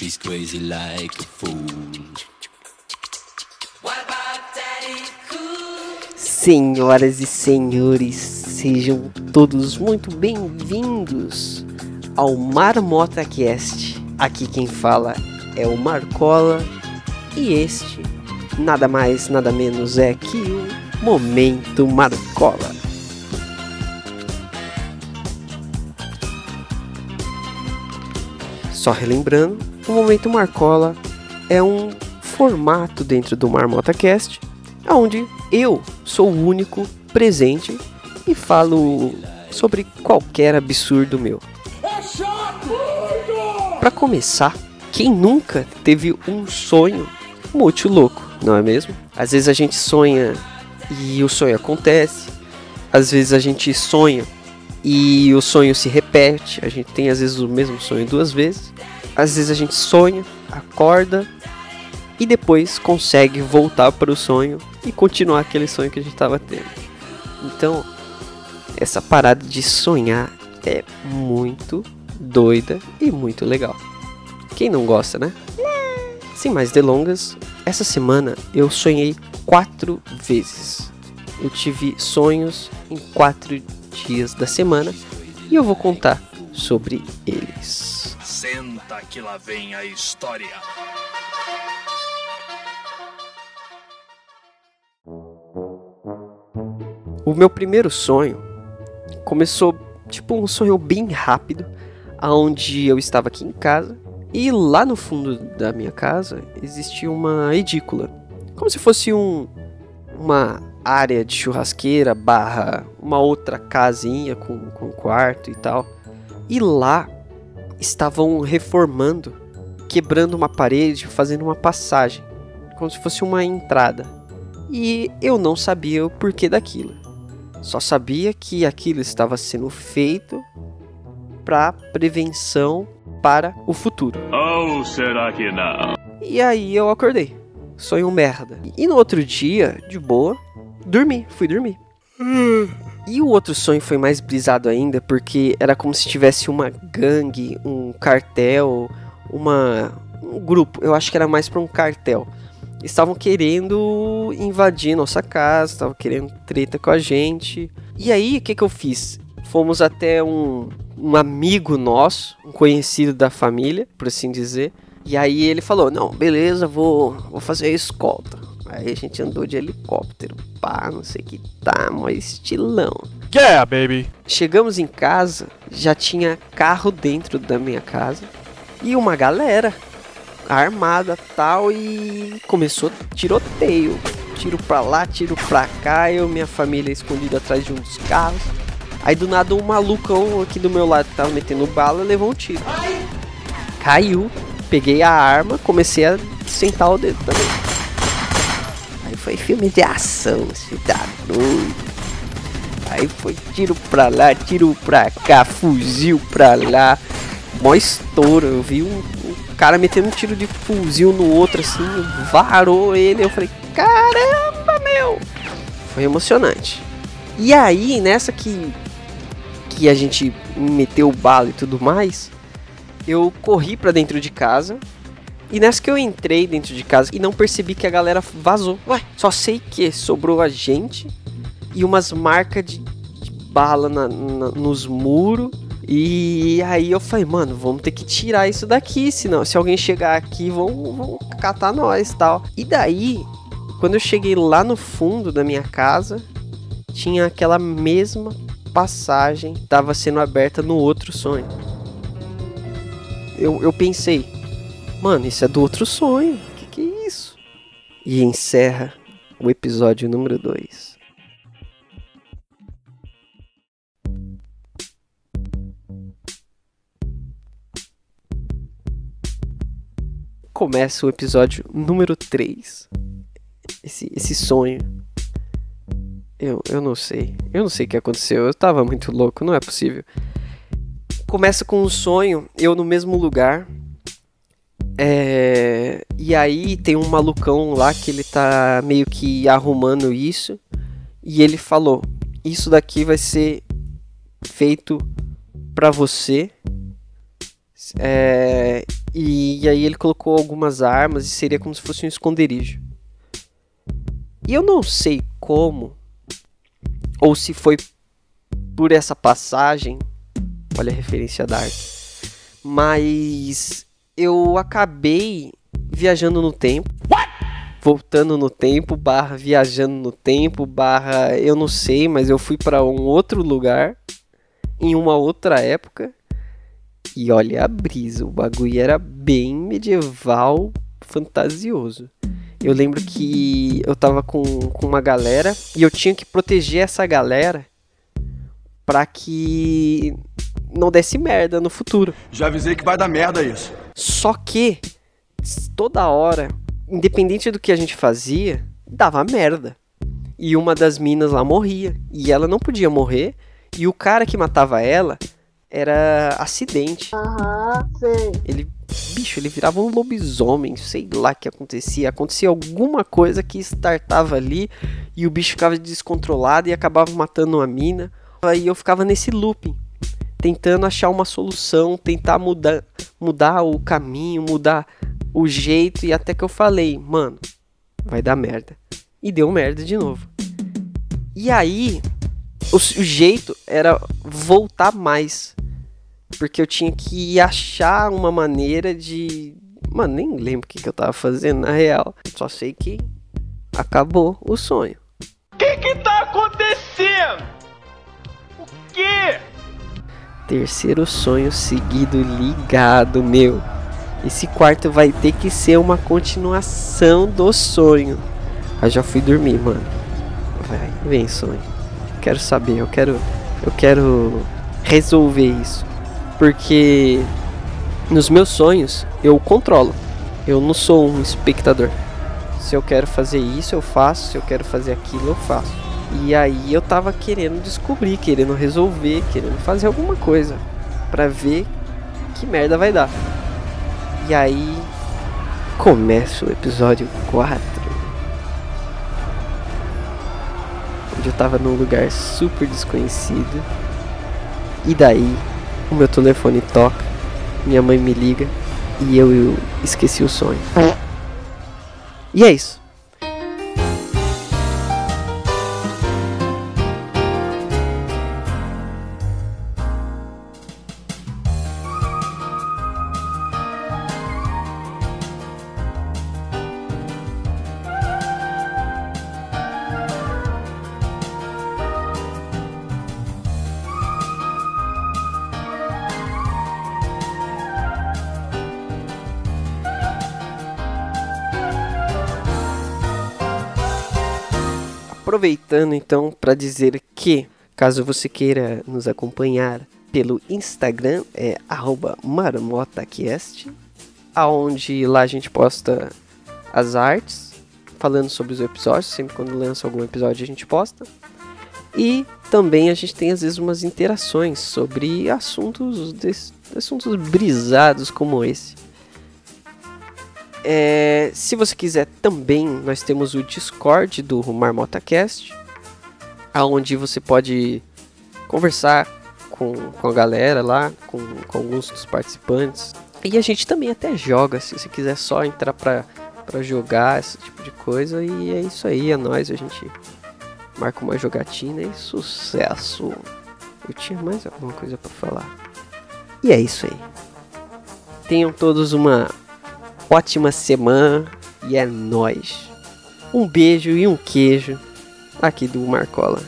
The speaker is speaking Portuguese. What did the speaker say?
she's crazy like a fool. Senhoras e senhores, sejam todos muito bem-vindos ao Marmota Cast. Aqui quem fala é o Marcola e este nada mais, nada menos é que o Momento Marcola. Só relembrando, o Momento Marcola é um formato dentro do Marmota Cast, onde eu sou o único presente e falo sobre qualquer absurdo meu. Para começar, quem nunca teve um sonho muito louco, não é mesmo? Às vezes a gente sonha e o sonho acontece, às vezes a gente sonha e o sonho se repete, a gente tem às vezes o mesmo sonho duas vezes, às vezes a gente sonha, acorda e depois consegue voltar para o sonho e continuar aquele sonho que a gente estava tendo. Então, essa parada de sonhar é muito doida e muito legal. Quem não gosta, né? Sem mais delongas, essa semana eu sonhei quatro vezes. Eu tive sonhos em quatro dias da semana e eu vou contar sobre eles. Senta que lá vem a história. O meu primeiro sonho começou tipo um sonho bem rápido, aonde eu estava aqui em casa e lá no fundo da minha casa existia uma edícula, como se fosse um uma área de churrasqueira barra uma outra casinha com, com quarto e tal. E lá estavam reformando, quebrando uma parede, fazendo uma passagem, como se fosse uma entrada. E eu não sabia o porquê daquilo. Só sabia que aquilo estava sendo feito para prevenção para o futuro. Ou será que não? E aí eu acordei. Sonho merda. E no outro dia, de boa, dormi, fui dormir. E o outro sonho foi mais brisado ainda, porque era como se tivesse uma gangue, um cartel, uma um grupo. Eu acho que era mais para um cartel. Estavam querendo invadir nossa casa, estavam querendo treta com a gente. E aí, o que, que eu fiz? Fomos até um, um amigo nosso, um conhecido da família, por assim dizer. E aí ele falou: Não, beleza, vou, vou fazer a escolta. Aí a gente andou de helicóptero, pá, não sei que tá, mó estilão. Yeah, baby. Chegamos em casa, já tinha carro dentro da minha casa e uma galera armada tal e começou tiroteio. Tiro pra lá, tiro pra cá, eu minha família escondida atrás de um dos carros. Aí do nada um malucão aqui do meu lado que tava metendo bala levou um tiro. Caiu, peguei a arma, comecei a sentar o dedo também. Foi filme de ação, se dá doido. Aí foi tiro pra lá, tiro pra cá, fuzil pra lá. Mó estouro. Eu vi um, um cara metendo um tiro de fuzil no outro assim, varou ele. Eu falei, caramba, meu! Foi emocionante. E aí, nessa que, que a gente meteu bala e tudo mais, eu corri pra dentro de casa. E nessa que eu entrei dentro de casa e não percebi que a galera vazou. Ué, só sei que sobrou a gente e umas marcas de, de bala na, na, nos muros. E aí eu falei, mano, vamos ter que tirar isso daqui, senão se alguém chegar aqui vão, vão catar nós tal. E daí, quando eu cheguei lá no fundo da minha casa, tinha aquela mesma passagem que estava sendo aberta no outro sonho. Eu, eu pensei, mano, isso é do outro sonho, que que é isso? E encerra o episódio número 2. Começa o episódio número 3. Esse, esse sonho. Eu, eu não sei. Eu não sei o que aconteceu. Eu tava muito louco, não é possível. Começa com um sonho, eu no mesmo lugar. É, e aí tem um malucão lá que ele tá meio que arrumando isso. E ele falou: Isso daqui vai ser feito pra você. É, E, e aí ele colocou algumas armas e seria como se fosse um esconderijo. E eu não sei como, ou se foi por essa passagem, olha a referência da arte, mas eu acabei viajando no tempo. Voltando no tempo, barra viajando no tempo, barra eu não sei, mas eu fui para um outro lugar, em uma outra época. E olha a brisa, o bagulho era bem medieval, fantasioso. Eu lembro que eu tava com, com uma galera e eu tinha que proteger essa galera para que não desse merda no futuro. Já avisei que vai dar merda isso. Só que toda hora, independente do que a gente fazia, dava merda. E uma das minas lá morria. E ela não podia morrer. E o cara que matava ela era acidente. Aham, sei. Ele, bicho, ele virava um lobisomem, sei lá o que acontecia. Acontecia alguma coisa que startava ali e o bicho ficava descontrolado e acabava matando uma mina. Aí eu ficava nesse looping, tentando achar uma solução, tentar mudar, mudar o caminho, mudar o jeito e até que eu falei, mano, vai dar merda. E deu merda de novo. E aí, o, o jeito era voltar mais. Porque eu tinha que achar uma maneira de. Mano, nem lembro o que, que eu tava fazendo na real. Só sei que acabou o sonho. O que que tá acontecendo? O quê? Terceiro sonho seguido ligado, meu. Esse quarto vai ter que ser uma continuação do sonho. Aí já fui dormir, mano. Vai, vem sonho. Quero saber, eu quero eu quero resolver isso. Porque nos meus sonhos eu controlo. Eu não sou um espectador. Se eu quero fazer isso, eu faço. Se eu quero fazer aquilo, eu faço. E aí eu tava querendo descobrir, querendo resolver, querendo fazer alguma coisa para ver que merda vai dar. E aí começa o episódio 4. Onde eu tava num lugar super desconhecido. E daí o meu telefone toca, minha mãe me liga e eu, eu esqueci o sonho. E é isso. Aproveitando então para dizer que, caso você queira nos acompanhar pelo Instagram, é marmotacast, aonde lá a gente posta as artes, falando sobre os episódios, sempre quando lança algum episódio a gente posta. E também a gente tem às vezes umas interações sobre assuntos, assuntos brisados como esse. É, se você quiser também, nós temos o Discord do MarmotaCast, aonde você pode conversar com, com a galera lá, com, com alguns dos participantes. E a gente também até joga, se você quiser só entrar pra, pra jogar esse tipo de coisa. E é isso aí, é nóis, a gente marca uma jogatina e sucesso. Eu tinha mais alguma coisa pra falar. E é isso aí. Tenham todos uma ótima semana e é nóis. Um beijo e um queijo aqui do Marcola.